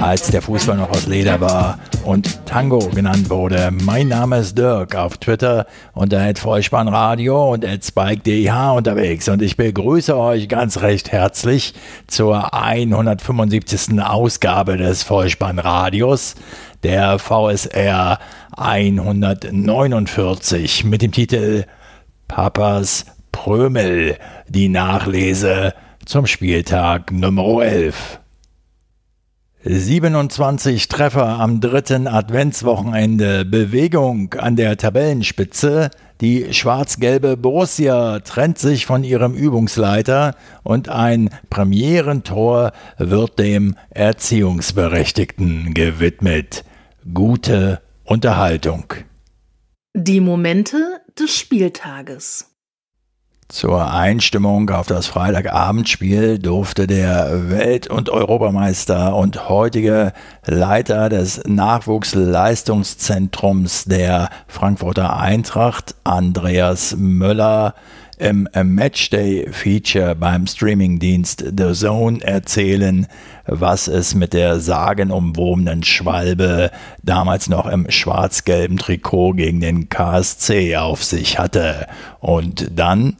als der Fußball noch aus Leder war und Tango genannt wurde. Mein Name ist Dirk, auf Twitter unter Vollspannradio und SpikeDH unterwegs und ich begrüße euch ganz recht herzlich zur 175. Ausgabe des Vollspannradios, der VSR 149 mit dem Titel Papas Prömel, die Nachlese zum Spieltag Nummer 11. 27 Treffer am dritten Adventswochenende, Bewegung an der Tabellenspitze. Die schwarz-gelbe Borussia trennt sich von ihrem Übungsleiter und ein Premierentor wird dem Erziehungsberechtigten gewidmet. Gute Unterhaltung. Die Momente des Spieltages. Zur Einstimmung auf das Freitagabendspiel durfte der Welt- und Europameister und heutige Leiter des Nachwuchsleistungszentrums der Frankfurter Eintracht, Andreas Möller, im Matchday-Feature beim Streamingdienst The Zone erzählen, was es mit der sagenumwobenen Schwalbe damals noch im schwarz-gelben Trikot gegen den KSC auf sich hatte. Und dann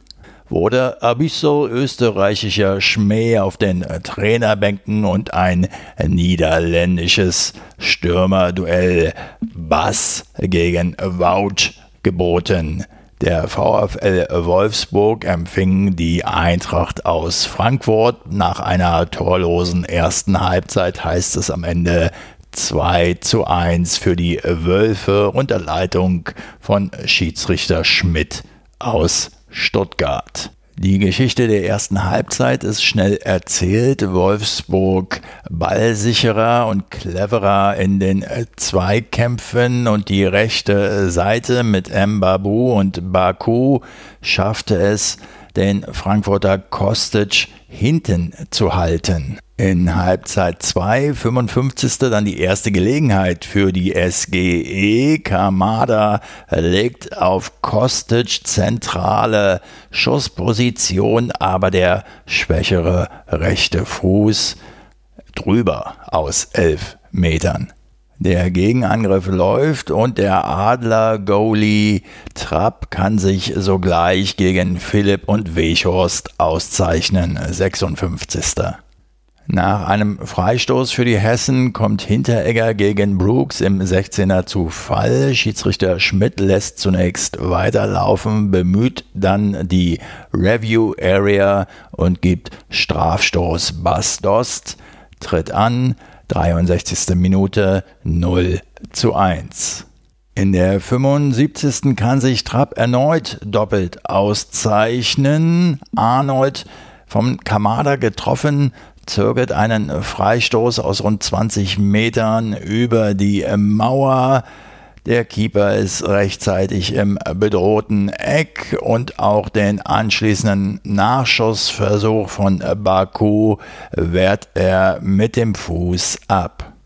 wurde Abisso österreichischer Schmäh auf den Trainerbänken und ein niederländisches Stürmerduell Bass gegen Wout geboten. Der VfL Wolfsburg empfing die Eintracht aus Frankfurt. Nach einer torlosen ersten Halbzeit heißt es am Ende 2 zu 1 für die Wölfe unter Leitung von Schiedsrichter Schmidt aus Stuttgart. Die Geschichte der ersten Halbzeit ist schnell erzählt. Wolfsburg ballsicherer und cleverer in den Zweikämpfen und die rechte Seite mit Mbabu und Baku schaffte es, den Frankfurter Kostic hinten zu halten. In Halbzeit 2, 55. dann die erste Gelegenheit für die SGE. Kamada legt auf Kostic zentrale Schussposition, aber der schwächere rechte Fuß drüber aus elf Metern. Der Gegenangriff läuft und der Adler-Goalie Trapp kann sich sogleich gegen Philipp und Wechhorst auszeichnen. 56. Nach einem Freistoß für die Hessen kommt Hinteregger gegen Brooks im 16er zu Fall. Schiedsrichter Schmidt lässt zunächst weiterlaufen, bemüht dann die Review Area und gibt Strafstoß. Bastos tritt an, 63. Minute 0 zu 1. In der 75. kann sich Trapp erneut doppelt auszeichnen. Arnold vom Kamada getroffen, zögert einen Freistoß aus rund 20 Metern über die Mauer. Der Keeper ist rechtzeitig im bedrohten Eck und auch den anschließenden Nachschussversuch von Baku wehrt er mit dem Fuß ab.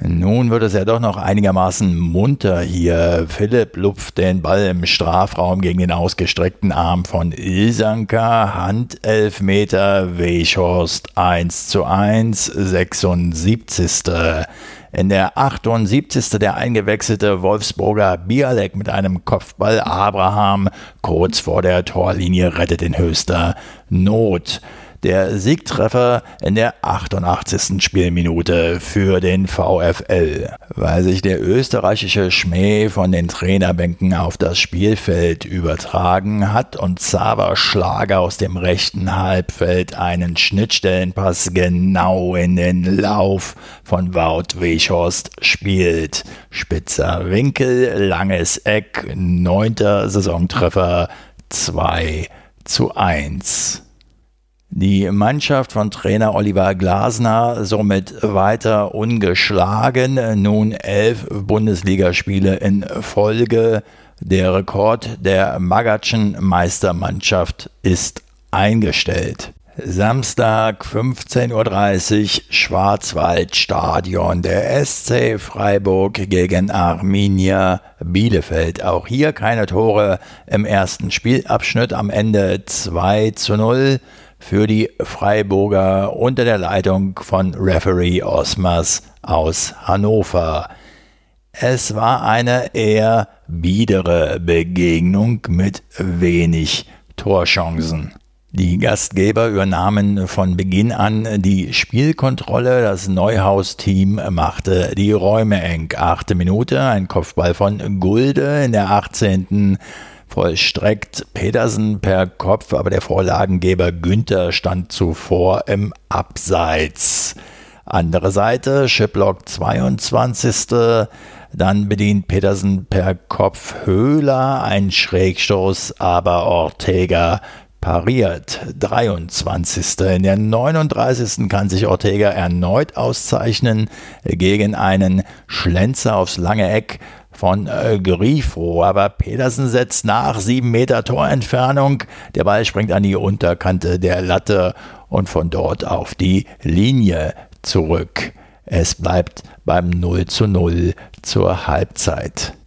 Nun wird es ja doch noch einigermaßen munter hier. Philipp lupft den Ball im Strafraum gegen den ausgestreckten Arm von Ilsanka. Handelfmeter, Weschhorst 1 zu 1, 76. In der 78. der eingewechselte Wolfsburger Bialek mit einem Kopfball Abraham kurz vor der Torlinie rettet in höchster Not der Siegtreffer in der 88. Spielminute für den VfL. Weil sich der österreichische Schmäh von den Trainerbänken auf das Spielfeld übertragen hat und Xaver Schlager aus dem rechten Halbfeld einen Schnittstellenpass genau in den Lauf von Wout Weghorst spielt. Spitzer Winkel, langes Eck, neunter Saisontreffer 2 zu 1. Die Mannschaft von Trainer Oliver Glasner somit weiter ungeschlagen, nun elf Bundesligaspiele in Folge. Der Rekord der Magatschen Meistermannschaft ist eingestellt. Samstag 15.30 Uhr Schwarzwaldstadion der SC Freiburg gegen Arminia Bielefeld. Auch hier keine Tore im ersten Spielabschnitt. Am Ende 2 zu 0 für die Freiburger unter der Leitung von Referee Osmas aus Hannover. Es war eine eher biedere Begegnung mit wenig Torchancen. Die Gastgeber übernahmen von Beginn an die Spielkontrolle. Das Neuhaus-Team machte die Räume eng. Achte Minute, ein Kopfball von Gulde in der 18. vollstreckt Petersen per Kopf, aber der Vorlagengeber Günther stand zuvor im Abseits. Andere Seite, Shiplock 22. Dann bedient Petersen per Kopf Höhler, ein Schrägstoß, aber Ortega pariert. 23. In der 39. kann sich Ortega erneut auszeichnen gegen einen Schlenzer aufs lange Eck von äh, Grifo. Aber Petersen setzt nach 7 Meter Torentfernung. Der Ball springt an die Unterkante der Latte und von dort auf die Linie zurück. Es bleibt beim 0 zu 0 zur Halbzeit.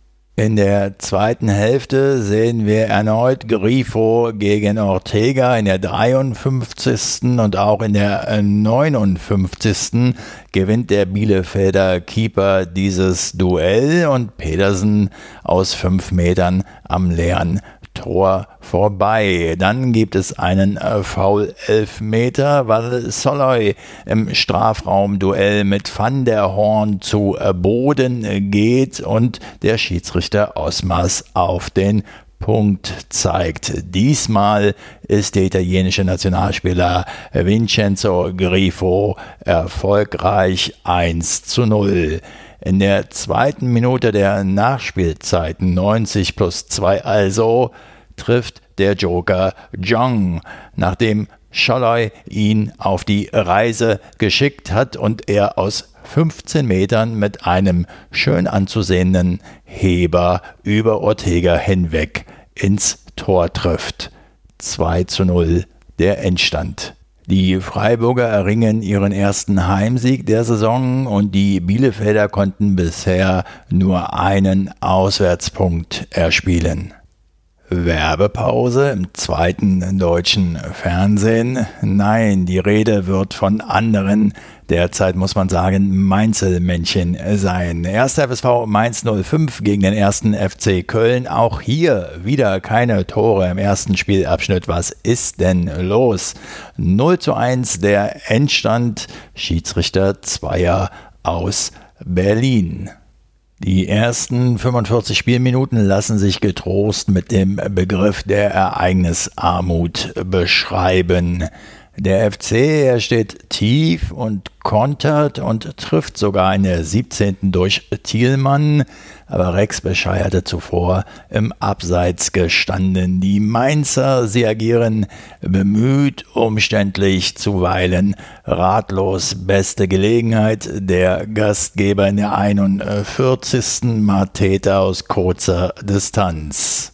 In der zweiten Hälfte sehen wir erneut Grifo gegen Ortega in der 53. und auch in der 59. gewinnt der Bielefelder Keeper dieses Duell und Pedersen aus fünf Metern am leeren Tor vorbei. Dann gibt es einen äh, Foul-Elfmeter, weil Soloy im Strafraumduell mit Van der Horn zu äh, Boden äh, geht und der Schiedsrichter Osmas auf den Punkt zeigt. Diesmal ist der italienische Nationalspieler Vincenzo Grifo erfolgreich 1 zu 0. In der zweiten Minute der Nachspielzeit 90 plus 2 also trifft der Joker Jong, nachdem Scholloy ihn auf die Reise geschickt hat und er aus 15 Metern mit einem schön anzusehenden Heber über Ortega hinweg ins Tor trifft. 2 zu 0 der Endstand. Die Freiburger erringen ihren ersten Heimsieg der Saison und die Bielefelder konnten bisher nur einen Auswärtspunkt erspielen. Werbepause im zweiten deutschen Fernsehen. Nein, die Rede wird von anderen, derzeit muss man sagen, Mainzelmännchen sein. Erster FSV Mainz 05 gegen den ersten FC Köln. Auch hier wieder keine Tore im ersten Spielabschnitt. Was ist denn los? 0 zu 1 der Endstand. Schiedsrichter Zweier aus Berlin. Die ersten 45 Spielminuten lassen sich getrost mit dem Begriff der Ereignisarmut beschreiben. Der FC, er steht tief und kontert und trifft sogar in der 17. durch Thielmann, aber Rex Bescheid hatte zuvor im Abseits gestanden. Die Mainzer, sie agieren bemüht, umständlich, zuweilen ratlos. Beste Gelegenheit, der Gastgeber in der 41. Mateta aus kurzer Distanz.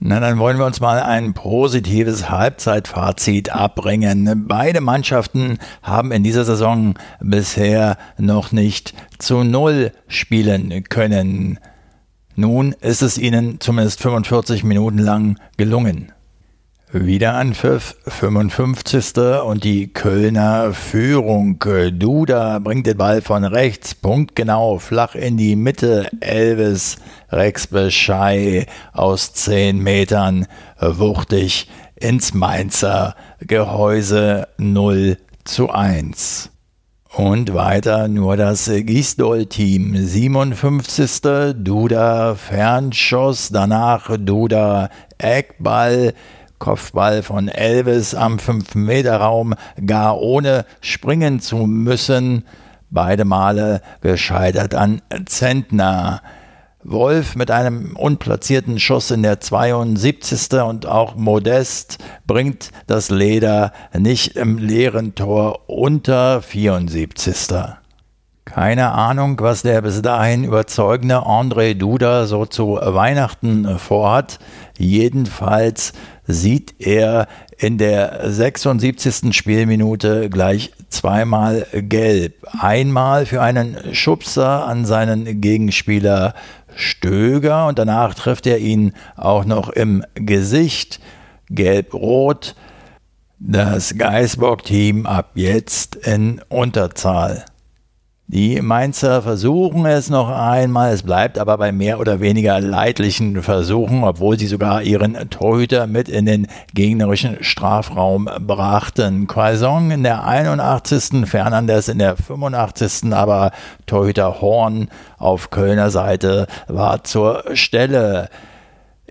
Na, dann wollen wir uns mal ein positives Halbzeitfazit abbringen. Beide Mannschaften haben in dieser Saison bisher noch nicht zu Null spielen können. Nun ist es ihnen zumindest 45 Minuten lang gelungen. Wieder Anpfiff, 55. und die Kölner Führung. Duda bringt den Ball von rechts, punktgenau, flach in die Mitte. Elvis Rex Beschei aus 10 Metern, wuchtig ins Mainzer Gehäuse 0 zu 1. Und weiter nur das Gisdol-Team. 57. Duda Fernschuss, danach Duda Eckball, Kopfball von Elvis am 5-Meter-Raum, gar ohne springen zu müssen. Beide Male gescheitert an Zentner. Wolf mit einem unplatzierten Schuss in der 72. und auch Modest bringt das Leder nicht im leeren Tor unter 74. Keine Ahnung, was der bis dahin überzeugende André Duda so zu Weihnachten vorhat. Jedenfalls sieht er in der 76. Spielminute gleich zweimal gelb. Einmal für einen Schubser an seinen Gegenspieler Stöger und danach trifft er ihn auch noch im Gesicht. Gelb-Rot. Das Geisbock-Team ab jetzt in Unterzahl. Die Mainzer versuchen es noch einmal, es bleibt aber bei mehr oder weniger leidlichen Versuchen, obwohl sie sogar ihren Torhüter mit in den gegnerischen Strafraum brachten. Quaison in der 81., Fernandes in der 85., aber Torhüter Horn auf Kölner Seite war zur Stelle.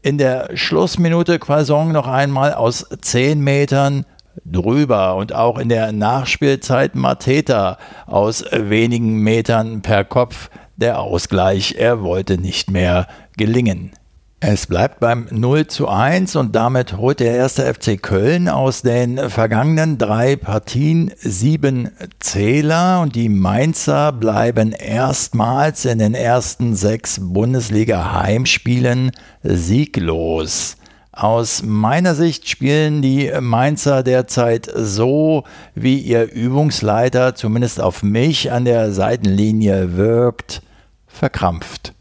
In der Schlussminute Quaison noch einmal aus 10 Metern drüber und auch in der Nachspielzeit Mateta aus wenigen Metern per Kopf der Ausgleich. Er wollte nicht mehr gelingen. Es bleibt beim 0 zu 1 und damit holt der erste FC Köln aus den vergangenen drei Partien sieben Zähler und die Mainzer bleiben erstmals in den ersten sechs Bundesliga-Heimspielen sieglos. Aus meiner Sicht spielen die Mainzer derzeit so, wie ihr Übungsleiter zumindest auf mich an der Seitenlinie wirkt, verkrampft.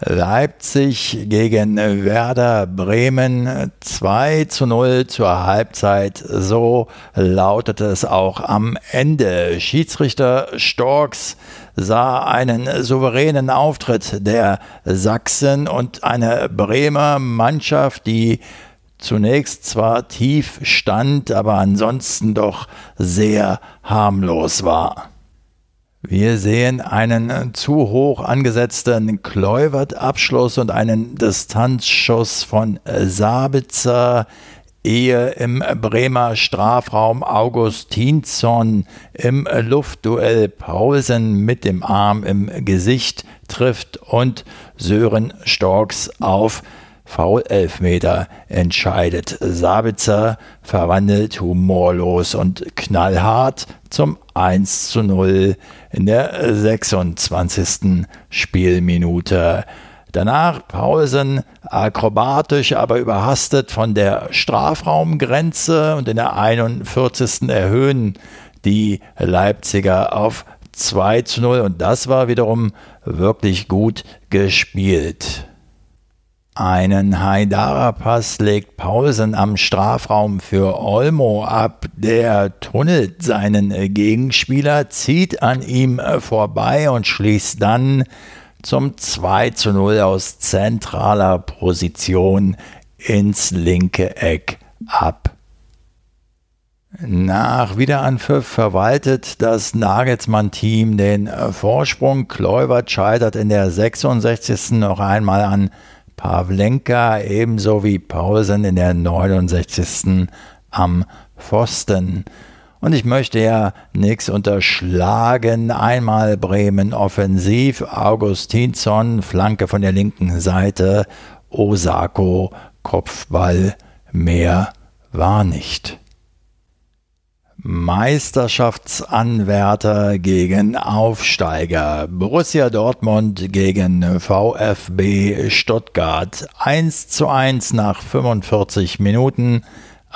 Leipzig gegen Werder Bremen 2 zu 0 zur Halbzeit. So lautet es auch am Ende. Schiedsrichter Storks sah einen souveränen Auftritt der Sachsen und eine Bremer Mannschaft, die zunächst zwar tief stand, aber ansonsten doch sehr harmlos war. Wir sehen einen zu hoch angesetzten Kluivert-Abschluss und einen Distanzschuss von Sabitzer, ehe im Bremer Strafraum Augustinsson im Luftduell Paulsen mit dem Arm im Gesicht trifft und Sören Storks auf Foul-Elfmeter entscheidet. Sabitzer verwandelt humorlos und knallhart zum 1 zu 0 in der 26. Spielminute. Danach Paulsen akrobatisch, aber überhastet von der Strafraumgrenze und in der 41. erhöhen die Leipziger auf 2 zu 0 und das war wiederum wirklich gut gespielt. Einen Haidara-Pass legt Paulsen am Strafraum für Olmo ab. Der tunnelt seinen Gegenspieler, zieht an ihm vorbei und schließt dann zum 2 zu 0 aus zentraler Position ins linke Eck ab. Nach Wiederanpfiff verwaltet das Nagelsmann-Team den Vorsprung. Kluivert scheitert in der 66. noch einmal an Pavlenka ebenso wie Paulsen in der 69. am Pfosten. Und ich möchte ja nichts unterschlagen. Einmal Bremen offensiv, Augustinsson, Flanke von der linken Seite, Osako, Kopfball, mehr war nicht. Meisterschaftsanwärter gegen Aufsteiger. Borussia Dortmund gegen VfB Stuttgart. 1 zu 1 nach 45 Minuten.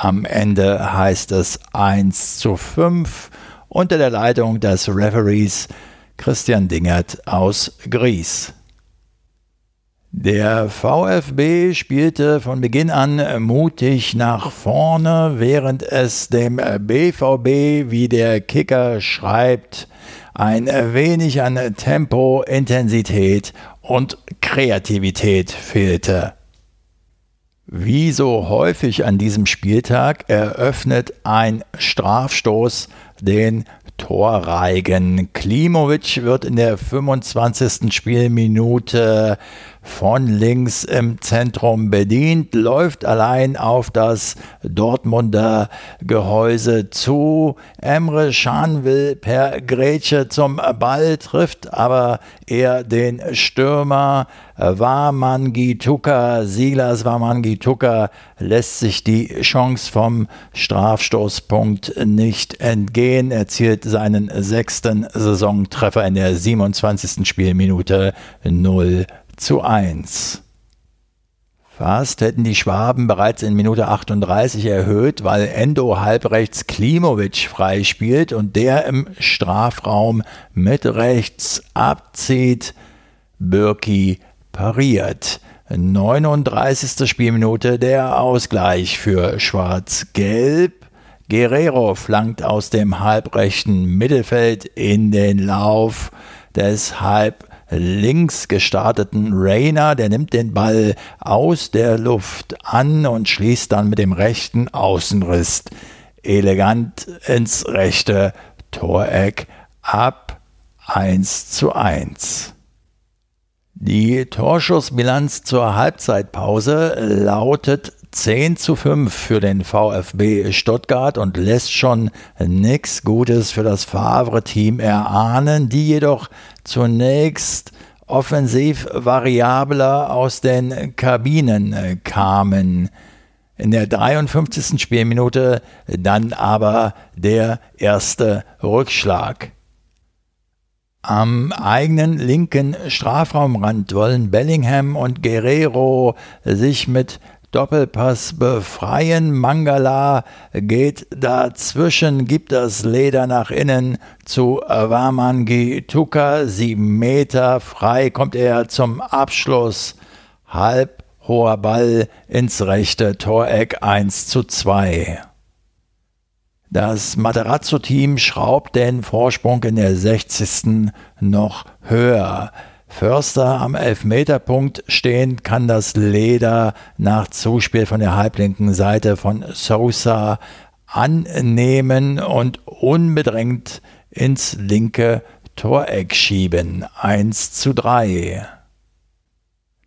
Am Ende heißt es 1 zu 5 unter der Leitung des Referees Christian Dingert aus Gries. Der VfB spielte von Beginn an mutig nach vorne, während es dem BVB, wie der Kicker schreibt, ein wenig an Tempo, Intensität und Kreativität fehlte. Wie so häufig an diesem Spieltag eröffnet ein Strafstoß den Torreigen. Klimovic wird in der 25. Spielminute von links im Zentrum bedient, läuft allein auf das Dortmunder Gehäuse zu. Emre Can will per Grätsche zum Ball, trifft aber eher den Stürmer Wamangituka. Silas Wamangituka lässt sich die Chance vom Strafstoßpunkt nicht entgehen, erzielt seinen sechsten Saisontreffer in der 27. Spielminute 0 zu 1. Fast hätten die Schwaben bereits in Minute 38 erhöht, weil Endo halbrechts Klimovic freispielt und der im Strafraum mit rechts abzieht. Birki pariert. 39. Spielminute der Ausgleich für Schwarz-Gelb. Guerrero flankt aus dem halbrechten Mittelfeld in den Lauf des halb links gestarteten Rainer, der nimmt den Ball aus der Luft an und schließt dann mit dem rechten Außenriss elegant ins rechte Toreck ab 1 zu 1. Die Torschussbilanz zur Halbzeitpause lautet 10 zu 5 für den VfB Stuttgart und lässt schon nichts Gutes für das Favre-Team erahnen, die jedoch zunächst offensiv variabler aus den Kabinen kamen. In der 53. Spielminute dann aber der erste Rückschlag. Am eigenen linken Strafraumrand wollen Bellingham und Guerrero sich mit Doppelpass befreien. Mangala geht dazwischen, gibt das Leder nach innen zu Wamangi Tuka. Sieben Meter frei kommt er zum Abschluss. Halb hoher Ball ins rechte Toreck 1 zu 2. Das Materazzo-Team schraubt den Vorsprung in der 60. noch höher. Förster am Elfmeterpunkt stehen, kann das Leder nach Zuspiel von der halblinken Seite von Sosa annehmen und unbedrängt ins linke Toreck schieben. 1 zu 3.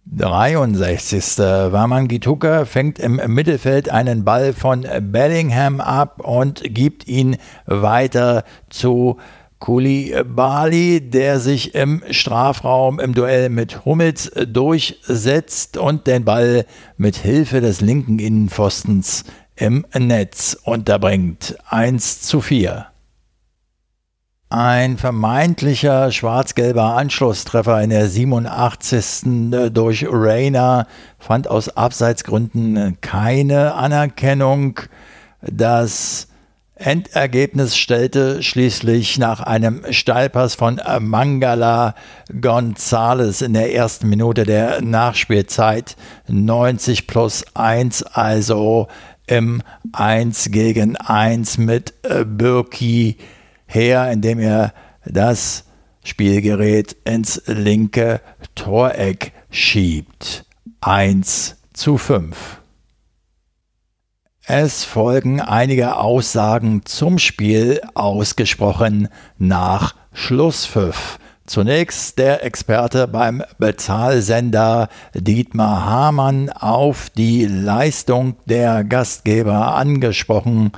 63. Wamangituka fängt im Mittelfeld einen Ball von Bellingham ab und gibt ihn weiter zu Koulibaly, der sich im Strafraum im Duell mit Hummels durchsetzt und den Ball mit Hilfe des linken Innenpfostens im Netz unterbringt. 1 zu 4. Ein vermeintlicher schwarz-gelber Anschlusstreffer in der 87. durch Reina fand aus Abseitsgründen keine Anerkennung. Das Endergebnis stellte schließlich nach einem Steilpass von Mangala Gonzales in der ersten Minute der Nachspielzeit 90 plus 1, also im 1 gegen 1 mit Birki her, indem er das Spielgerät ins linke Toreck schiebt. 1 zu 5. Es folgen einige Aussagen zum Spiel ausgesprochen nach Schlusspfiff. Zunächst der Experte beim Bezahlsender Dietmar Hamann auf die Leistung der Gastgeber angesprochen,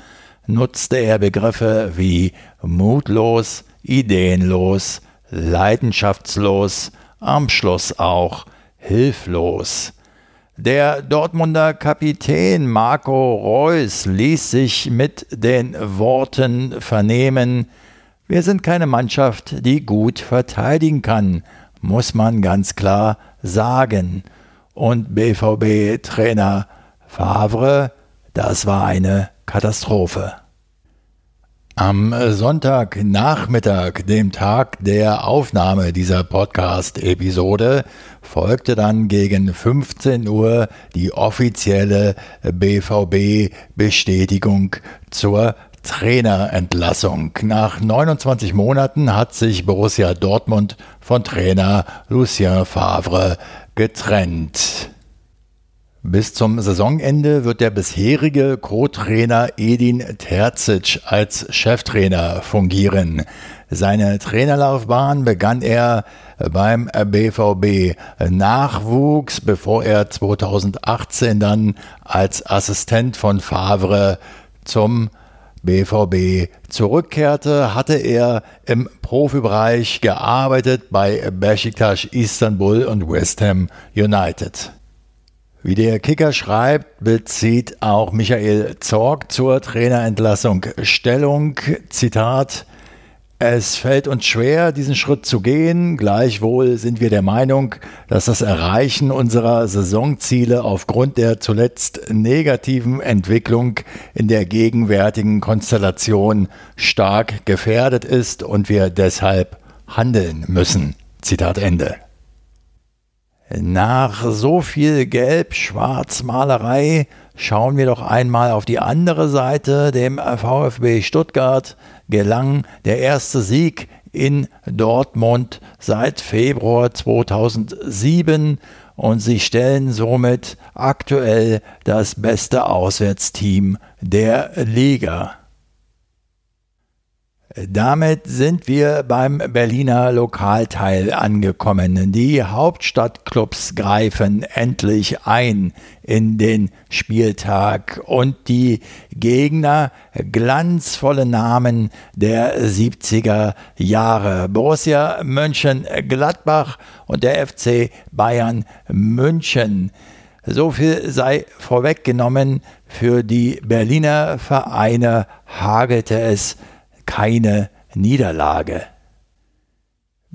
nutzte er Begriffe wie mutlos, ideenlos, leidenschaftslos, am Schluss auch hilflos. Der Dortmunder Kapitän Marco Reus ließ sich mit den Worten vernehmen, wir sind keine Mannschaft, die gut verteidigen kann, muss man ganz klar sagen. Und BVB-Trainer Favre, das war eine Katastrophe. Am Sonntagnachmittag, dem Tag der Aufnahme dieser Podcast-Episode, folgte dann gegen 15 Uhr die offizielle BVB-Bestätigung zur Trainerentlassung. Nach 29 Monaten hat sich Borussia Dortmund von Trainer Lucien Favre getrennt. Bis zum Saisonende wird der bisherige Co-Trainer Edin Terzic als Cheftrainer fungieren. Seine Trainerlaufbahn begann er beim BVB Nachwuchs, bevor er 2018 dann als Assistent von Favre zum BVB zurückkehrte, hatte er im Profibereich gearbeitet bei Besiktas Istanbul und West Ham United. Wie der Kicker schreibt, bezieht auch Michael Zorg zur Trainerentlassung Stellung. Zitat Es fällt uns schwer, diesen Schritt zu gehen. Gleichwohl sind wir der Meinung, dass das Erreichen unserer Saisonziele aufgrund der zuletzt negativen Entwicklung in der gegenwärtigen Konstellation stark gefährdet ist und wir deshalb handeln müssen. Zitat Ende. Nach so viel Gelb-Schwarz-Malerei schauen wir doch einmal auf die andere Seite. Dem VfB Stuttgart gelang der erste Sieg in Dortmund seit Februar 2007 und sie stellen somit aktuell das beste Auswärtsteam der Liga. Damit sind wir beim Berliner Lokalteil angekommen. Die Hauptstadtclubs greifen endlich ein in den Spieltag und die Gegner glanzvolle Namen der 70er Jahre. Borussia Mönchengladbach und der FC Bayern München. So viel sei vorweggenommen. Für die Berliner Vereine hagelte es keine Niederlage.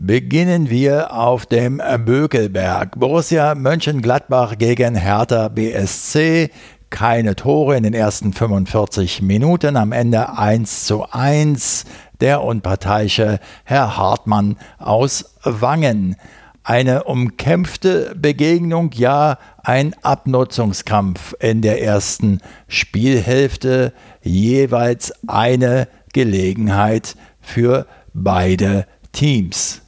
Beginnen wir auf dem Bökelberg. Borussia Mönchengladbach gegen Hertha BSC. Keine Tore in den ersten 45 Minuten, am Ende 1 zu 1. Der unparteiische Herr Hartmann aus Wangen. Eine umkämpfte Begegnung, ja, ein Abnutzungskampf in der ersten Spielhälfte, jeweils eine Gelegenheit für beide Teams.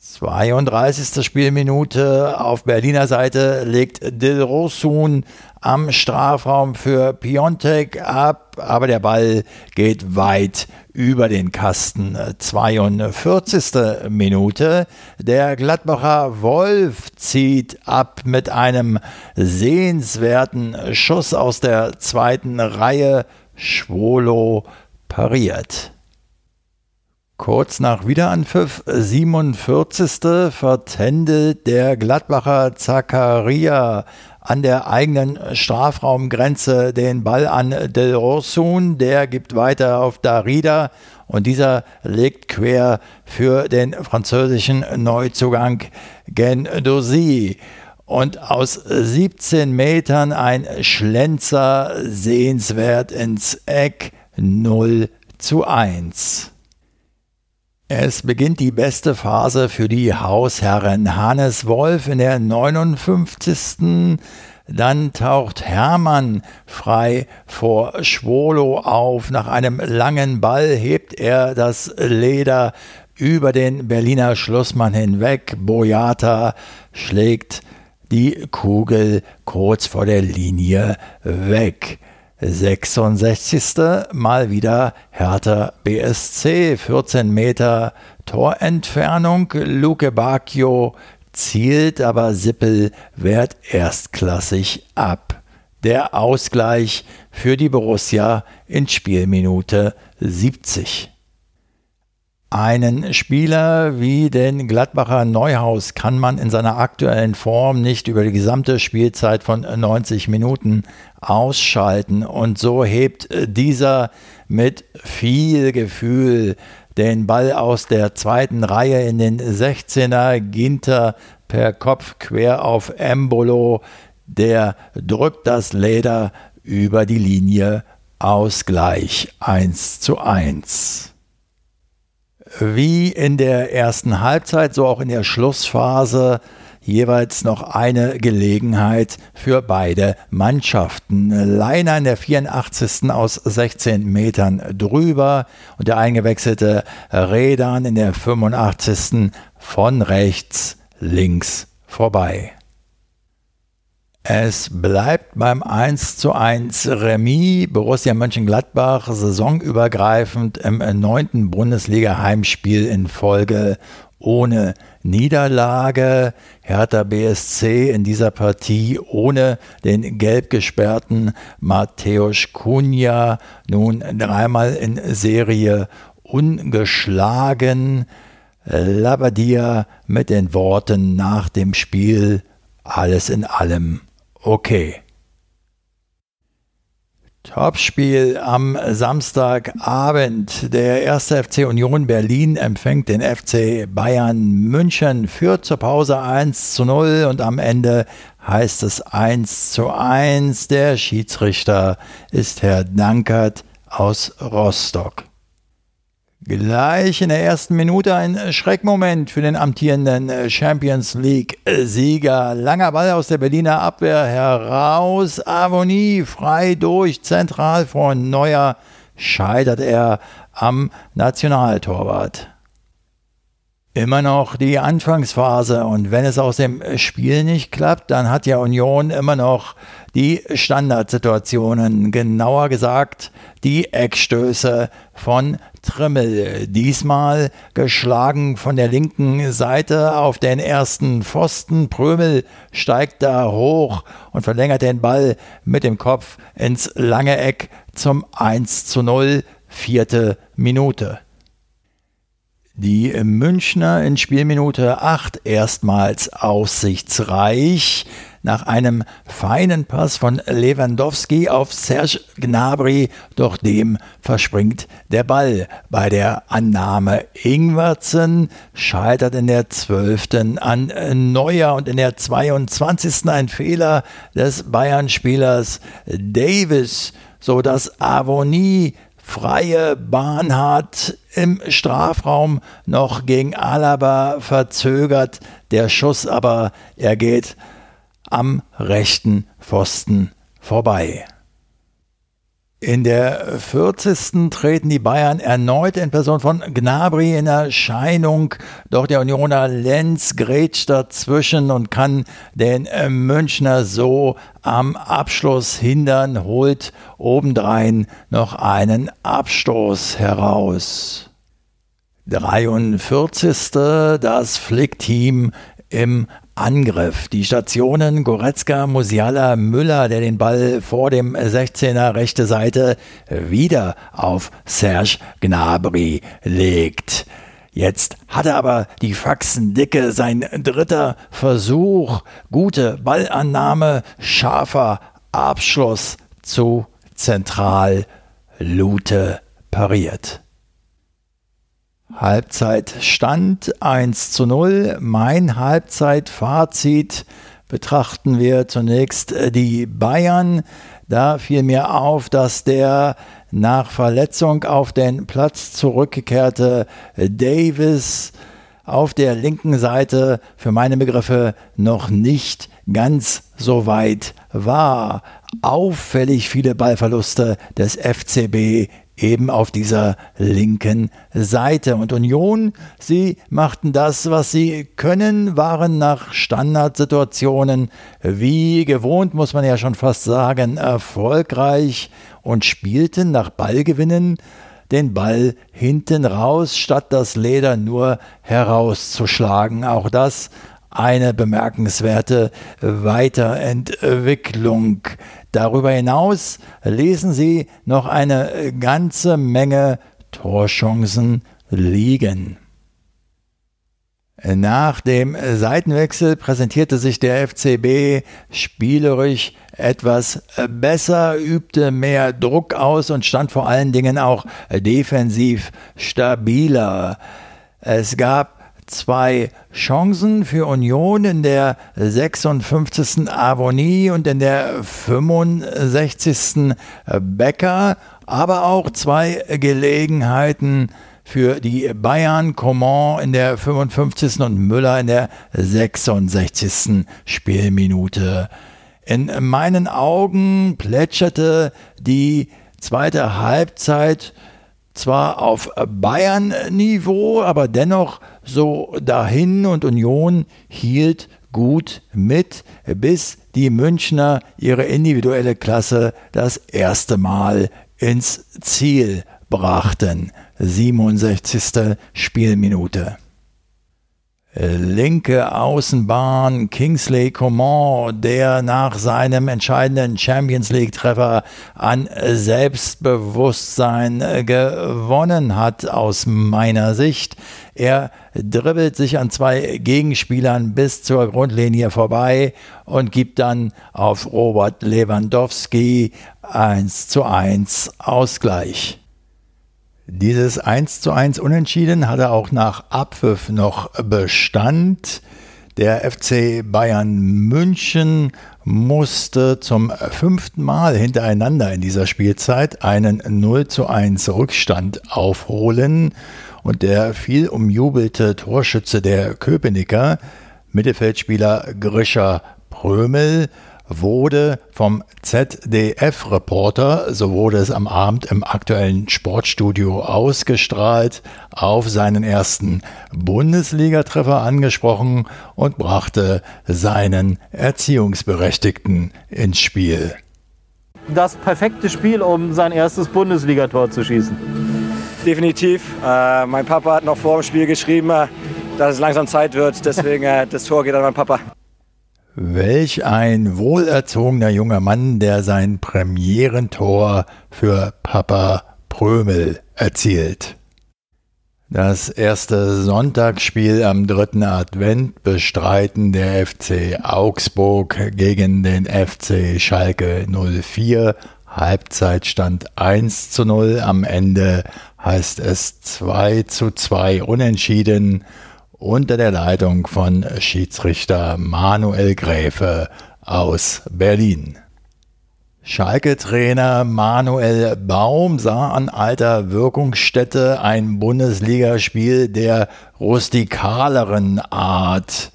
32. Spielminute auf Berliner Seite legt Dilrosun am Strafraum für Piontek ab, aber der Ball geht weit über den Kasten. 42. Minute. Der Gladbacher Wolf zieht ab mit einem sehenswerten Schuss aus der zweiten Reihe. Schwolo pariert. Kurz nach Wiederanpfiff 47. vertändelt der Gladbacher Zakaria an der eigenen Strafraumgrenze den Ball an Del Rosun. Der gibt weiter auf Darida und dieser legt quer für den französischen Neuzugang Gendouzi. Und aus 17 Metern ein Schlenzer sehenswert ins Eck 0 zu 1. Es beginnt die beste Phase für die Hausherren. Hannes Wolf in der 59. Dann taucht Hermann frei vor Schwolo auf. Nach einem langen Ball hebt er das Leder über den Berliner Schlussmann hinweg. Boyata schlägt die Kugel kurz vor der Linie weg. 66. Mal wieder Hertha BSC, 14 Meter Torentfernung. Luke Bacchio zielt, aber Sippel wehrt erstklassig ab. Der Ausgleich für die Borussia in Spielminute 70. Einen Spieler wie den Gladbacher Neuhaus kann man in seiner aktuellen Form nicht über die gesamte Spielzeit von 90 Minuten ausschalten. Und so hebt dieser mit viel Gefühl den Ball aus der zweiten Reihe in den 16er Ginter per Kopf quer auf Embolo. Der drückt das Leder über die Linie. Ausgleich 1 zu 1 wie in der ersten Halbzeit, so auch in der Schlussphase jeweils noch eine Gelegenheit für beide Mannschaften. Leiner in der 84. aus 16 Metern drüber und der eingewechselte Redan in der 85. von rechts links vorbei. Es bleibt beim 1 zu 1 Remis. Borussia Mönchengladbach saisonübergreifend im neunten Bundesliga-Heimspiel in Folge ohne Niederlage. Hertha BSC in dieser Partie ohne den gelb gesperrten Mateusz Kunja nun dreimal in Serie ungeschlagen. Labadia mit den Worten nach dem Spiel alles in allem okay. Topspiel am Samstagabend. Der erste FC Union Berlin empfängt den FC Bayern München, führt zur Pause 1 zu 0 und am Ende heißt es 1 zu 1. Der Schiedsrichter ist Herr Dankert aus Rostock. Gleich in der ersten Minute ein Schreckmoment für den amtierenden Champions League-Sieger. Langer Ball aus der Berliner Abwehr heraus. Avonie frei durch, zentral vor Neuer scheitert er am Nationaltorwart immer noch die Anfangsphase und wenn es aus dem Spiel nicht klappt, dann hat ja Union immer noch die Standardsituationen, genauer gesagt die Eckstöße von Trimmel. Diesmal geschlagen von der linken Seite auf den ersten Pfosten. Prömel steigt da hoch und verlängert den Ball mit dem Kopf ins lange Eck zum 1 zu 0, vierte Minute. Die Münchner in Spielminute 8 erstmals aussichtsreich. Nach einem feinen Pass von Lewandowski auf Serge Gnabry, doch dem verspringt der Ball. Bei der Annahme Ingwertsen scheitert in der 12. an Neuer und in der 22. ein Fehler des Bayern-Spielers Davis, so dass Avonie freie Bahn hat, im Strafraum noch gegen Alaba verzögert, der Schuss aber, er geht am rechten Pfosten vorbei. In der 40. treten die Bayern erneut in Person von Gnabry in Erscheinung, doch der Unioner Lenz grätscht dazwischen und kann den Münchner so am Abschluss hindern, holt obendrein noch einen Abstoß heraus. 43. Das Flick-Team im Angriff. Die Stationen Goretzka, Musiala, Müller, der den Ball vor dem 16er rechte Seite wieder auf Serge Gnabry legt. Jetzt hat er aber die Faxen dicke, sein dritter Versuch, gute Ballannahme, scharfer Abschluss zu zentral Lute pariert. Halbzeitstand 1 zu 0. Mein Halbzeitfazit betrachten wir zunächst äh, die Bayern. Da fiel mir auf, dass der nach Verletzung auf den Platz zurückgekehrte Davis auf der linken Seite für meine Begriffe noch nicht ganz so weit war. Auffällig viele Ballverluste des FCB eben auf dieser linken Seite. Und Union, sie machten das, was sie können, waren nach Standardsituationen wie gewohnt, muss man ja schon fast sagen, erfolgreich und spielten nach Ballgewinnen den Ball hinten raus, statt das Leder nur herauszuschlagen. Auch das eine bemerkenswerte Weiterentwicklung. Darüber hinaus lesen Sie noch eine ganze Menge Torchancen liegen. Nach dem Seitenwechsel präsentierte sich der FCB spielerisch etwas besser, übte mehr Druck aus und stand vor allen Dingen auch defensiv stabiler. Es gab zwei Chancen für Union in der 56. Avonie und in der 65. Becker, aber auch zwei Gelegenheiten für die Bayern, Coman in der 55. und Müller in der 66. Spielminute. In meinen Augen plätscherte die zweite Halbzeit zwar auf Bayern-Niveau, aber dennoch so dahin und Union hielt gut mit, bis die Münchner ihre individuelle Klasse das erste Mal ins Ziel brachten. 67. Spielminute. Linke Außenbahn Kingsley Coman, der nach seinem entscheidenden Champions League-Treffer an Selbstbewusstsein gewonnen hat, aus meiner Sicht. Er dribbelt sich an zwei Gegenspielern bis zur Grundlinie vorbei und gibt dann auf Robert Lewandowski 1 zu 1 Ausgleich. Dieses 1 zu 1 Unentschieden hatte auch nach Abpfiff noch Bestand. Der FC Bayern München musste zum fünften Mal hintereinander in dieser Spielzeit einen 0 zu 1 Rückstand aufholen und der viel umjubelte Torschütze der Köpenicker, Mittelfeldspieler Grischer Prömel, wurde vom ZDF-Reporter, so wurde es am Abend im aktuellen Sportstudio ausgestrahlt, auf seinen ersten Bundesligatreffer angesprochen und brachte seinen Erziehungsberechtigten ins Spiel. Das perfekte Spiel, um sein erstes Bundesligator zu schießen. Definitiv. Äh, mein Papa hat noch vor dem Spiel geschrieben, äh, dass es langsam Zeit wird. Deswegen äh, das Tor geht an meinen Papa. Welch ein wohlerzogener junger Mann, der sein Premierentor für Papa Prömel erzielt. Das erste Sonntagsspiel am dritten Advent bestreiten der FC Augsburg gegen den FC Schalke 04. Halbzeitstand 1 zu 0. Am Ende heißt es 2 zu 2 unentschieden unter der Leitung von Schiedsrichter Manuel Gräfe aus Berlin. Schalke-Trainer Manuel Baum sah an alter Wirkungsstätte ein Bundesligaspiel der rustikaleren Art.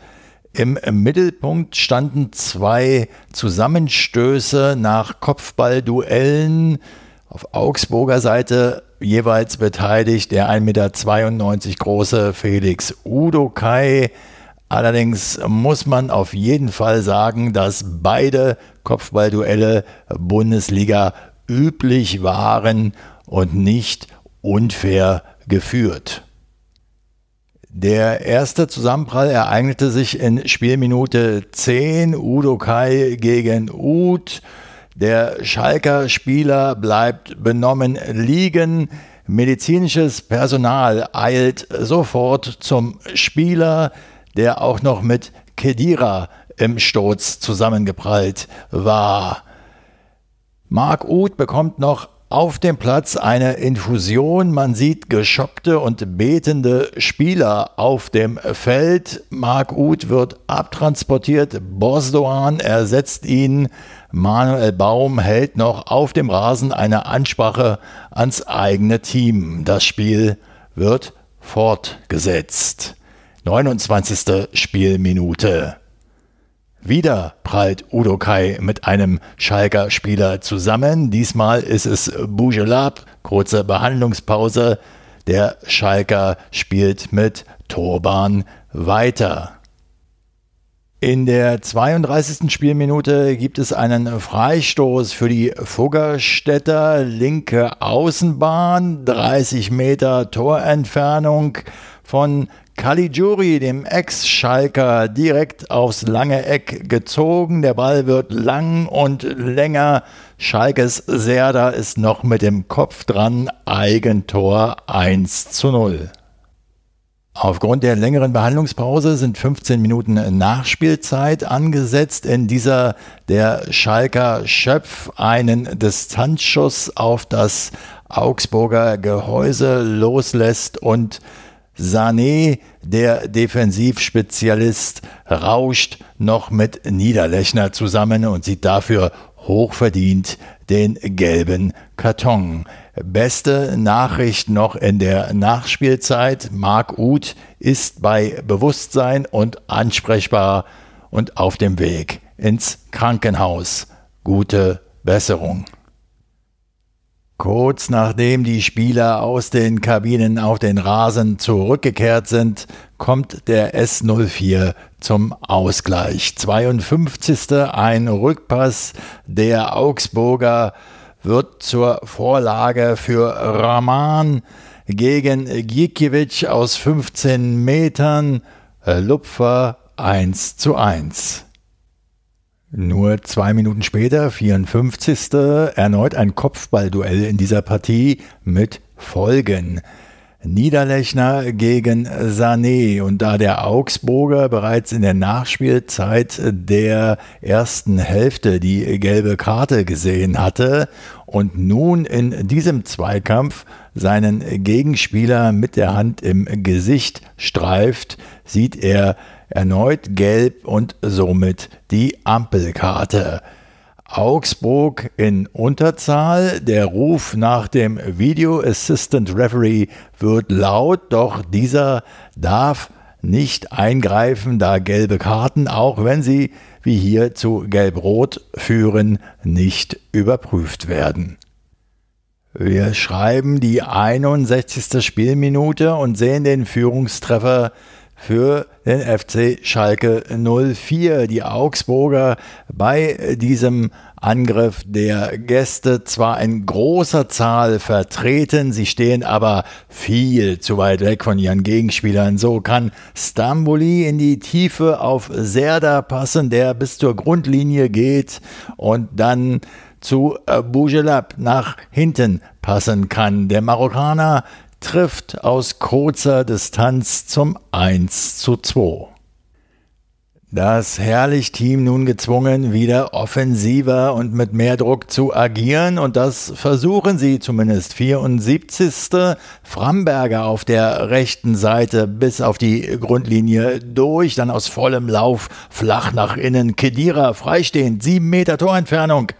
Im Mittelpunkt standen zwei Zusammenstöße nach Kopfballduellen. Auf Augsburger Seite jeweils beteiligt der 1,92 Meter große Felix Udokai. Allerdings muss man auf jeden Fall sagen, dass beide Kopfballduelle Bundesliga üblich waren und nicht unfair geführt. Der erste Zusammenprall ereignete sich in Spielminute 10, Udo Kai gegen Uth. Der Schalker Spieler bleibt benommen liegen. Medizinisches Personal eilt sofort zum Spieler, der auch noch mit Kedira im Sturz zusammengeprallt war. Mark Uth bekommt noch auf dem Platz eine Infusion. Man sieht geschockte und betende Spieler auf dem Feld. Mark Uth wird abtransportiert. Bosdoan ersetzt ihn. Manuel Baum hält noch auf dem Rasen eine Ansprache ans eigene Team. Das Spiel wird fortgesetzt. 29. Spielminute. Wieder prallt Udo Kai mit einem Schalker Spieler zusammen. Diesmal ist es Bougelab. Kurze Behandlungspause. Der Schalker spielt mit Turban weiter. In der 32. Spielminute gibt es einen Freistoß für die Fuggerstädter linke Außenbahn, 30 Meter Torentfernung von Caligiuri, dem Ex-Schalker, direkt aufs lange Eck gezogen. Der Ball wird lang und länger. Schalkes Serda ist noch mit dem Kopf dran. Eigentor 1 zu 0. Aufgrund der längeren Behandlungspause sind 15 Minuten Nachspielzeit angesetzt. In dieser der Schalker Schöpf einen Distanzschuss auf das Augsburger Gehäuse loslässt und Sané, der Defensivspezialist, rauscht noch mit Niederlechner zusammen und sieht dafür hochverdient den gelben Karton. Beste Nachricht noch in der Nachspielzeit. Marc Uth ist bei Bewusstsein und ansprechbar und auf dem Weg ins Krankenhaus. Gute Besserung. Kurz nachdem die Spieler aus den Kabinen auf den Rasen zurückgekehrt sind, kommt der S04 zum Ausgleich. 52. ein Rückpass der Augsburger wird zur Vorlage für Rahman gegen Gikiewicz aus 15 Metern. Lupfer 1 zu 1. Nur zwei Minuten später, 54. erneut ein Kopfballduell in dieser Partie mit Folgen. Niederlechner gegen Sané. Und da der Augsburger bereits in der Nachspielzeit der ersten Hälfte die gelbe Karte gesehen hatte und nun in diesem Zweikampf seinen Gegenspieler mit der Hand im Gesicht streift, sieht er erneut gelb und somit die Ampelkarte. Augsburg in Unterzahl. Der Ruf nach dem Video Assistant Referee wird laut, doch dieser darf nicht eingreifen, da gelbe Karten, auch wenn sie wie hier zu Gelb-Rot führen, nicht überprüft werden. Wir schreiben die 61. Spielminute und sehen den Führungstreffer für den FC Schalke 04. Die Augsburger bei diesem Angriff der Gäste zwar in großer Zahl vertreten, sie stehen aber viel zu weit weg von ihren Gegenspielern. So kann Stamboli in die Tiefe auf Serda passen, der bis zur Grundlinie geht und dann zu Bougelab nach hinten passen kann. Der Marokkaner trifft aus kurzer Distanz zum 1 zu 2. Das Herrlich-Team nun gezwungen, wieder offensiver und mit mehr Druck zu agieren und das versuchen sie zumindest. 74. Framberger auf der rechten Seite bis auf die Grundlinie durch, dann aus vollem Lauf flach nach innen. Kedira freistehend, 7 Meter Torentfernung.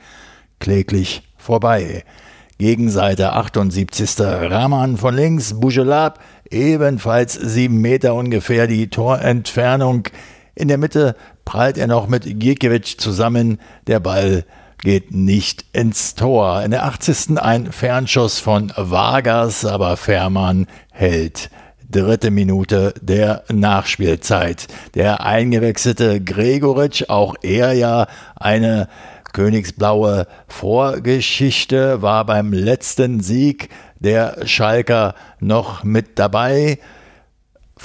Kläglich vorbei. Gegenseite 78. Rahman von links, Bougelab, ebenfalls sieben Meter ungefähr die Torentfernung. In der Mitte prallt er noch mit Gikiewicz zusammen. Der Ball geht nicht ins Tor. In der 80. ein Fernschuss von Vargas, aber Fährmann hält. Dritte Minute der Nachspielzeit. Der eingewechselte Gregoritsch, auch er ja eine Königsblaue Vorgeschichte war beim letzten Sieg der Schalker noch mit dabei.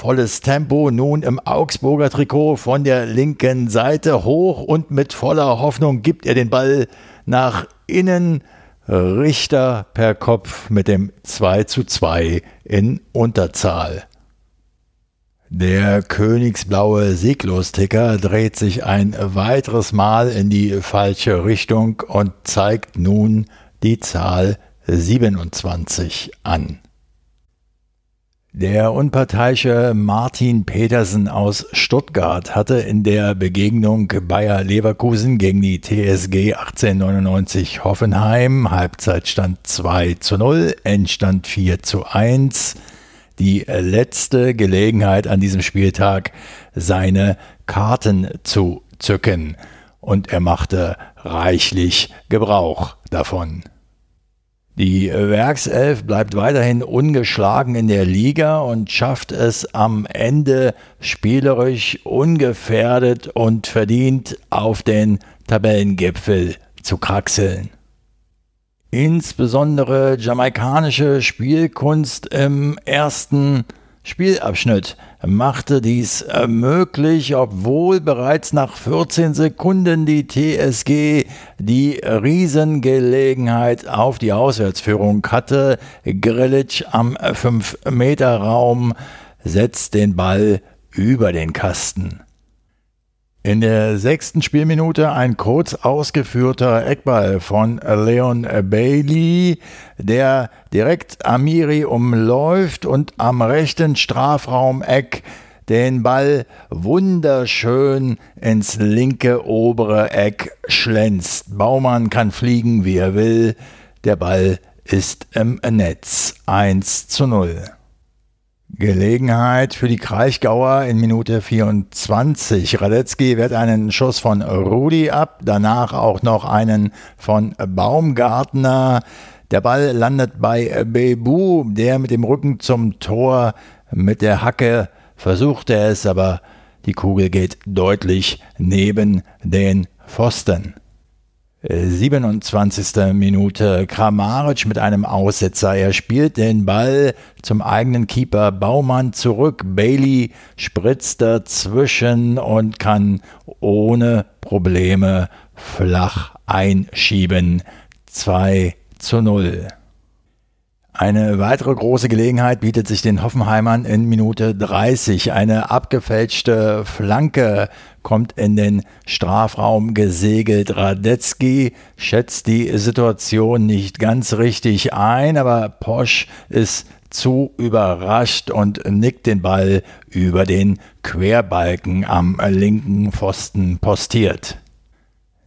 Volles Tempo nun im Augsburger Trikot von der linken Seite hoch und mit voller Hoffnung gibt er den Ball nach innen. Richter per Kopf mit dem 2 zu 2 in Unterzahl. Der königsblaue Sieglosticker dreht sich ein weiteres Mal in die falsche Richtung und zeigt nun die Zahl 27 an. Der unparteiische Martin Petersen aus Stuttgart hatte in der Begegnung Bayer Leverkusen gegen die TSG 1899 Hoffenheim Halbzeitstand 2 zu 0, Endstand 4 zu 1 die letzte Gelegenheit an diesem Spieltag, seine Karten zu zücken. Und er machte reichlich Gebrauch davon. Die Werkself bleibt weiterhin ungeschlagen in der Liga und schafft es am Ende spielerisch ungefährdet und verdient auf den Tabellengipfel zu kraxeln. Insbesondere jamaikanische Spielkunst im ersten Spielabschnitt machte dies möglich, obwohl bereits nach 14 Sekunden die TSG die Riesengelegenheit auf die Auswärtsführung hatte. Grilic am 5-Meter-Raum setzt den Ball über den Kasten. In der sechsten Spielminute ein kurz ausgeführter Eckball von Leon Bailey, der direkt Amiri umläuft und am rechten Strafraumeck den Ball wunderschön ins linke obere Eck schlänzt. Baumann kann fliegen, wie er will. Der Ball ist im Netz 1 zu 0. Gelegenheit für die Kraichgauer in Minute 24. Radetzky wehrt einen Schuss von Rudi ab, danach auch noch einen von Baumgartner. Der Ball landet bei Bebu, der mit dem Rücken zum Tor mit der Hacke versuchte es, aber die Kugel geht deutlich neben den Pfosten. 27. Minute Kramaric mit einem Aussetzer. Er spielt den Ball zum eigenen Keeper Baumann zurück. Bailey spritzt dazwischen und kann ohne Probleme flach einschieben. 2 zu 0. Eine weitere große Gelegenheit bietet sich den Hoffenheimern in Minute 30. Eine abgefälschte Flanke kommt in den Strafraum gesegelt. Radetzky schätzt die Situation nicht ganz richtig ein, aber Posch ist zu überrascht und nickt den Ball über den Querbalken am linken Pfosten postiert.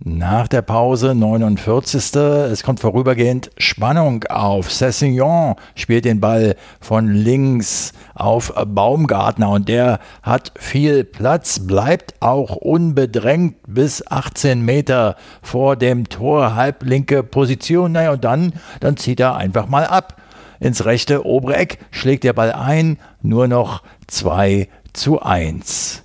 Nach der Pause 49. Es kommt vorübergehend Spannung auf. Cessignon spielt den Ball von links auf Baumgartner und der hat viel Platz, bleibt auch unbedrängt bis 18 Meter vor dem Tor, halblinke Position. Naja, und dann, dann zieht er einfach mal ab. Ins rechte obere Eck schlägt der Ball ein, nur noch 2 zu 1.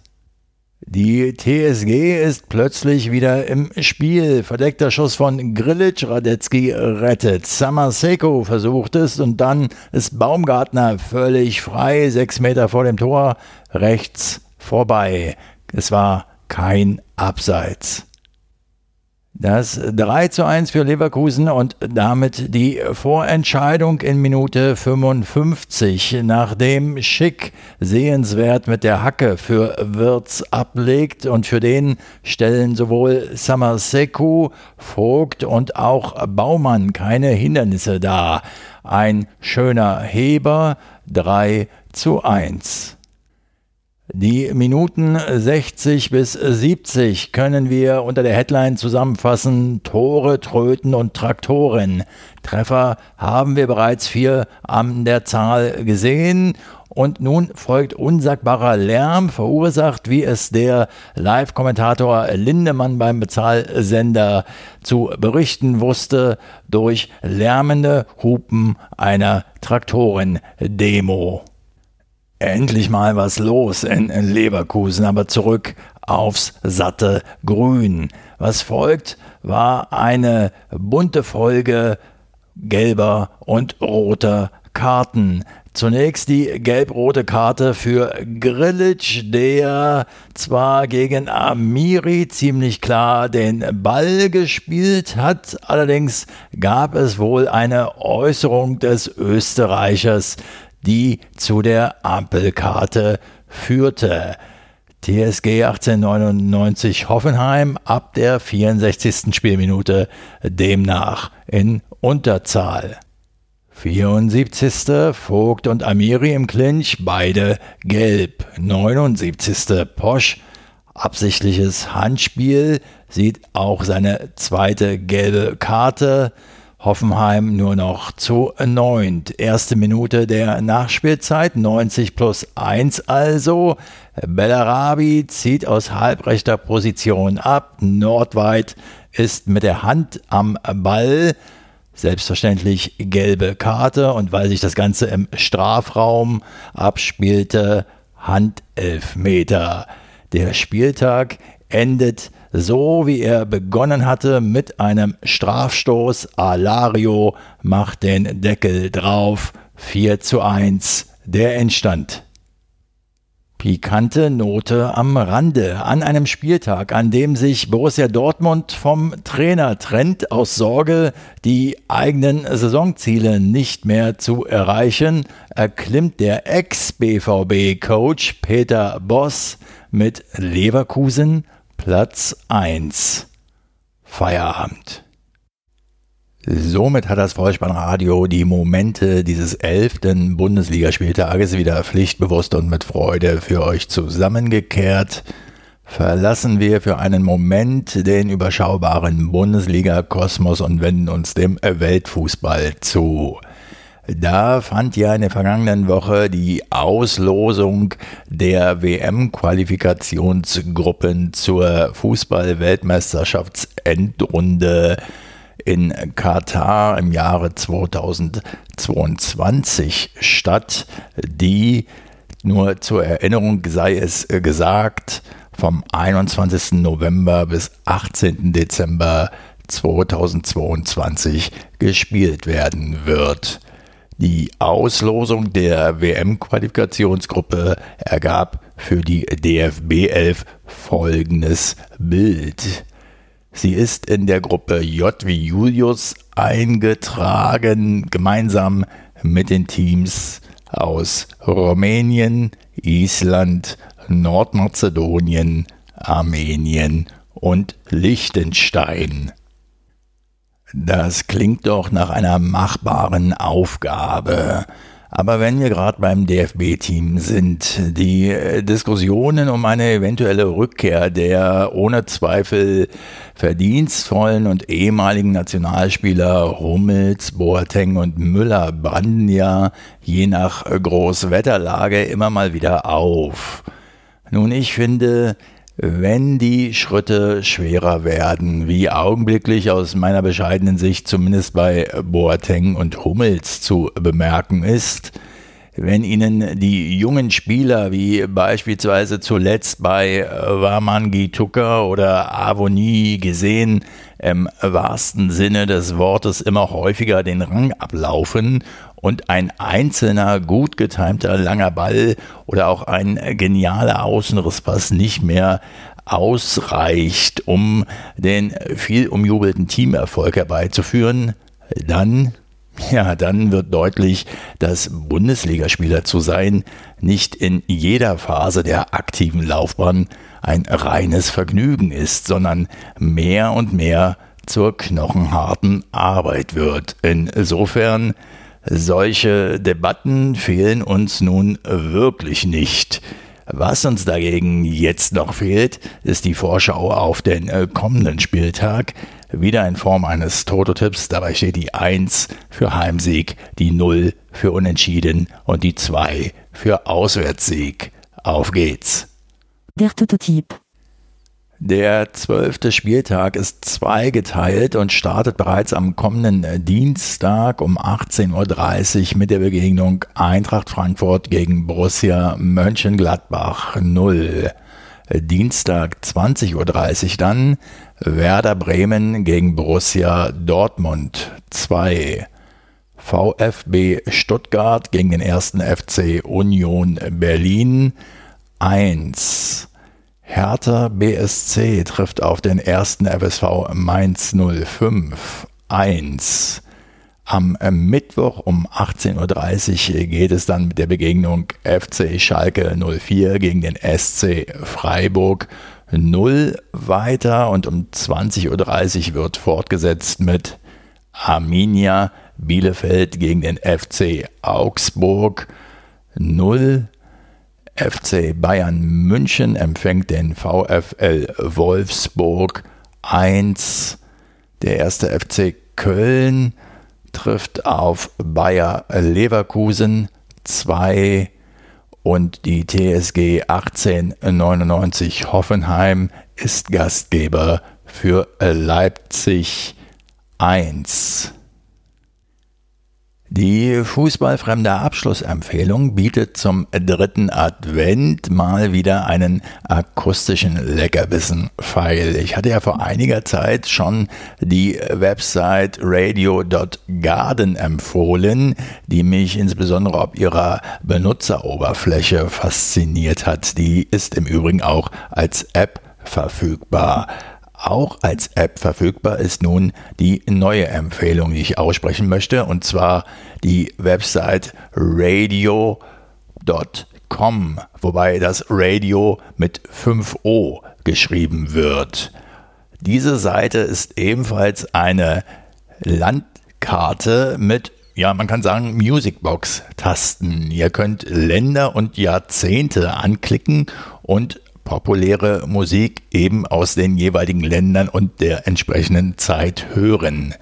Die TSG ist plötzlich wieder im Spiel. Verdeckter Schuss von Grilic, Radetzky rettet. Samaseko versucht es und dann ist Baumgartner völlig frei, sechs Meter vor dem Tor, rechts vorbei. Es war kein Abseits. Das 3 zu 1 für Leverkusen und damit die Vorentscheidung in Minute 55, nachdem Schick sehenswert mit der Hacke für Wirtz ablegt und für den stellen sowohl Samaseku, Vogt und auch Baumann keine Hindernisse dar. Ein schöner Heber 3 zu 1. Die Minuten 60 bis 70 können wir unter der Headline zusammenfassen: Tore, Tröten und Traktoren. Treffer haben wir bereits vier an der Zahl gesehen. Und nun folgt unsagbarer Lärm, verursacht, wie es der Live-Kommentator Lindemann beim Bezahlsender zu berichten wusste, durch lärmende Hupen einer Traktorendemo endlich mal was los in, Leverkusen, aber zurück aufs satte Grün. Was folgt, war eine bunte Folge gelber und roter Karten. Zunächst die gelb-rote Karte für Grilic, der zwar gegen Amiri ziemlich klar den Ball gespielt hat, allerdings gab es wohl eine Äußerung des Österreichers, die zu der Ampelkarte führte. TSG 1899 Hoffenheim ab der 64. Spielminute demnach in Unterzahl. 74. Vogt und Amiri im Clinch, beide gelb. 79. Posch, absichtliches Handspiel, sieht auch seine zweite gelbe Karte. Hoffenheim nur noch zu neunt. Erste Minute der Nachspielzeit, 90 plus 1 also. Bellarabi zieht aus halbrechter Position ab. Nordweit ist mit der Hand am Ball. Selbstverständlich gelbe Karte und weil sich das Ganze im Strafraum abspielte, Handelfmeter. Der Spieltag endet so wie er begonnen hatte mit einem Strafstoß. Alario macht den Deckel drauf. 4 zu 1 der Endstand. Pikante Note am Rande. An einem Spieltag, an dem sich Borussia Dortmund vom Trainer trennt, aus Sorge, die eigenen Saisonziele nicht mehr zu erreichen, erklimmt der Ex-BVB-Coach Peter Boss mit Leverkusen Platz 1. Feierabend. Somit hat das Vollspannradio die Momente dieses elften Bundesligaspieltages wieder pflichtbewusst und mit Freude für euch zusammengekehrt. Verlassen wir für einen Moment den überschaubaren Bundesliga-Kosmos und wenden uns dem Weltfußball zu. Da fand ja in der vergangenen Woche die Auslosung der WM-Qualifikationsgruppen zur Fußball-Weltmeisterschaftsendrunde in Katar im Jahre 2022 statt, die nur zur Erinnerung sei es gesagt, vom 21. November bis 18. Dezember 2022 gespielt werden wird. Die Auslosung der WM-Qualifikationsgruppe ergab für die DFB 11 folgendes Bild. Sie ist in der Gruppe J wie Julius eingetragen, gemeinsam mit den Teams aus Rumänien, Island, Nordmazedonien, Armenien und Liechtenstein. Das klingt doch nach einer machbaren Aufgabe. Aber wenn wir gerade beim DFB-Team sind, die Diskussionen um eine eventuelle Rückkehr der ohne Zweifel verdienstvollen und ehemaligen Nationalspieler Hummels, Boateng und Müller branden ja je nach Großwetterlage immer mal wieder auf. Nun, ich finde, wenn die Schritte schwerer werden, wie augenblicklich aus meiner bescheidenen Sicht zumindest bei Boateng und Hummels zu bemerken ist, wenn ihnen die jungen Spieler wie beispielsweise zuletzt bei Wamangi Tucker oder Avoni gesehen im wahrsten Sinne des Wortes immer häufiger den Rang ablaufen und ein einzelner gut getimter langer Ball oder auch ein genialer Außenrisspass nicht mehr ausreicht, um den viel umjubelten Teamerfolg herbeizuführen, dann, ja, dann wird deutlich, dass Bundesligaspieler zu sein nicht in jeder Phase der aktiven Laufbahn ein reines Vergnügen ist, sondern mehr und mehr zur knochenharten Arbeit wird. Insofern solche Debatten fehlen uns nun wirklich nicht. Was uns dagegen jetzt noch fehlt, ist die Vorschau auf den äh, kommenden Spieltag. Wieder in Form eines Toto-Tipps. Dabei steht die 1 für Heimsieg, die 0 für Unentschieden und die 2 für Auswärtssieg. Auf geht's. Der Toto-Tipp. Der zwölfte Spieltag ist zweigeteilt und startet bereits am kommenden äh, Dienstag um 18.30 Uhr mit der Begegnung Eintracht Frankfurt gegen Borussia Mönchengladbach 0. Dienstag 20.30 Uhr dann Werder Bremen gegen Borussia Dortmund 2. VfB Stuttgart gegen den ersten FC Union Berlin 1. Hertha BSC trifft auf den ersten FSV Mainz 05 1. Am Mittwoch um 18.30 Uhr geht es dann mit der Begegnung FC Schalke 04 gegen den SC Freiburg 0 weiter und um 20.30 Uhr wird fortgesetzt mit Arminia Bielefeld gegen den FC Augsburg 0 FC Bayern München empfängt den VfL Wolfsburg 1. Der erste FC Köln trifft auf Bayer Leverkusen 2 und die TSG 1899 Hoffenheim ist Gastgeber für Leipzig 1. Die fußballfremde Abschlussempfehlung bietet zum dritten Advent mal wieder einen akustischen Leckerbissen-Pfeil. Ich hatte ja vor einiger Zeit schon die Website radio.garden empfohlen, die mich insbesondere ob ihrer Benutzeroberfläche fasziniert hat. Die ist im Übrigen auch als App verfügbar. Auch als App verfügbar ist nun die neue Empfehlung, die ich aussprechen möchte, und zwar die Website radio.com, wobei das Radio mit 5O geschrieben wird. Diese Seite ist ebenfalls eine Landkarte mit ja, man kann sagen, Musicbox-Tasten. Ihr könnt Länder und Jahrzehnte anklicken und populäre Musik eben aus den jeweiligen Ländern und der entsprechenden Zeit hören.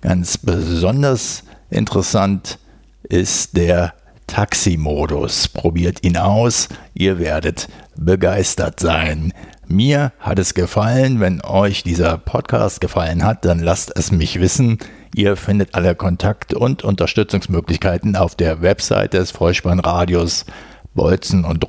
Ganz besonders interessant ist der Taxi-Modus. Probiert ihn aus, ihr werdet begeistert sein. Mir hat es gefallen. Wenn euch dieser Podcast gefallen hat, dann lasst es mich wissen. Ihr findet alle Kontakt- und Unterstützungsmöglichkeiten auf der Website des Vollspannradios bolzen und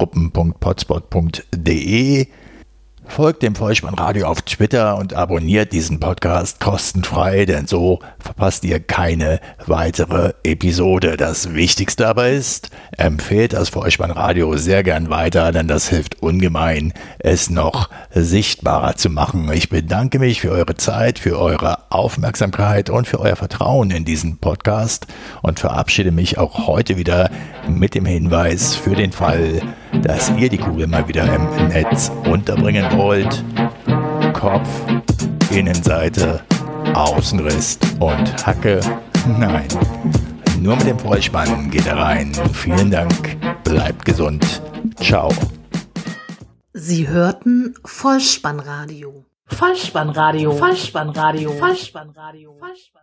Folgt dem Vollspannradio auf Twitter und abonniert diesen Podcast kostenfrei, denn so verpasst ihr keine weitere Episode. Das Wichtigste aber ist, empfehlt das Vollspannradio sehr gern weiter, denn das hilft ungemein, es noch sichtbarer zu machen. Ich bedanke mich für eure Zeit, für eure Aufmerksamkeit und für euer Vertrauen in diesen Podcast und verabschiede mich auch heute wieder mit dem Hinweis für den Fall, dass ihr die Kugel mal wieder im Netz unterbringen wollt. Kopf, Innenseite, Außenriss und Hacke. Nein, nur mit dem Vollspann geht er rein. Vielen Dank, bleibt gesund. Ciao. Sie hörten Vollspannradio. Vollspannradio. Vollspannradio. Vollspannradio. Vollspannradio.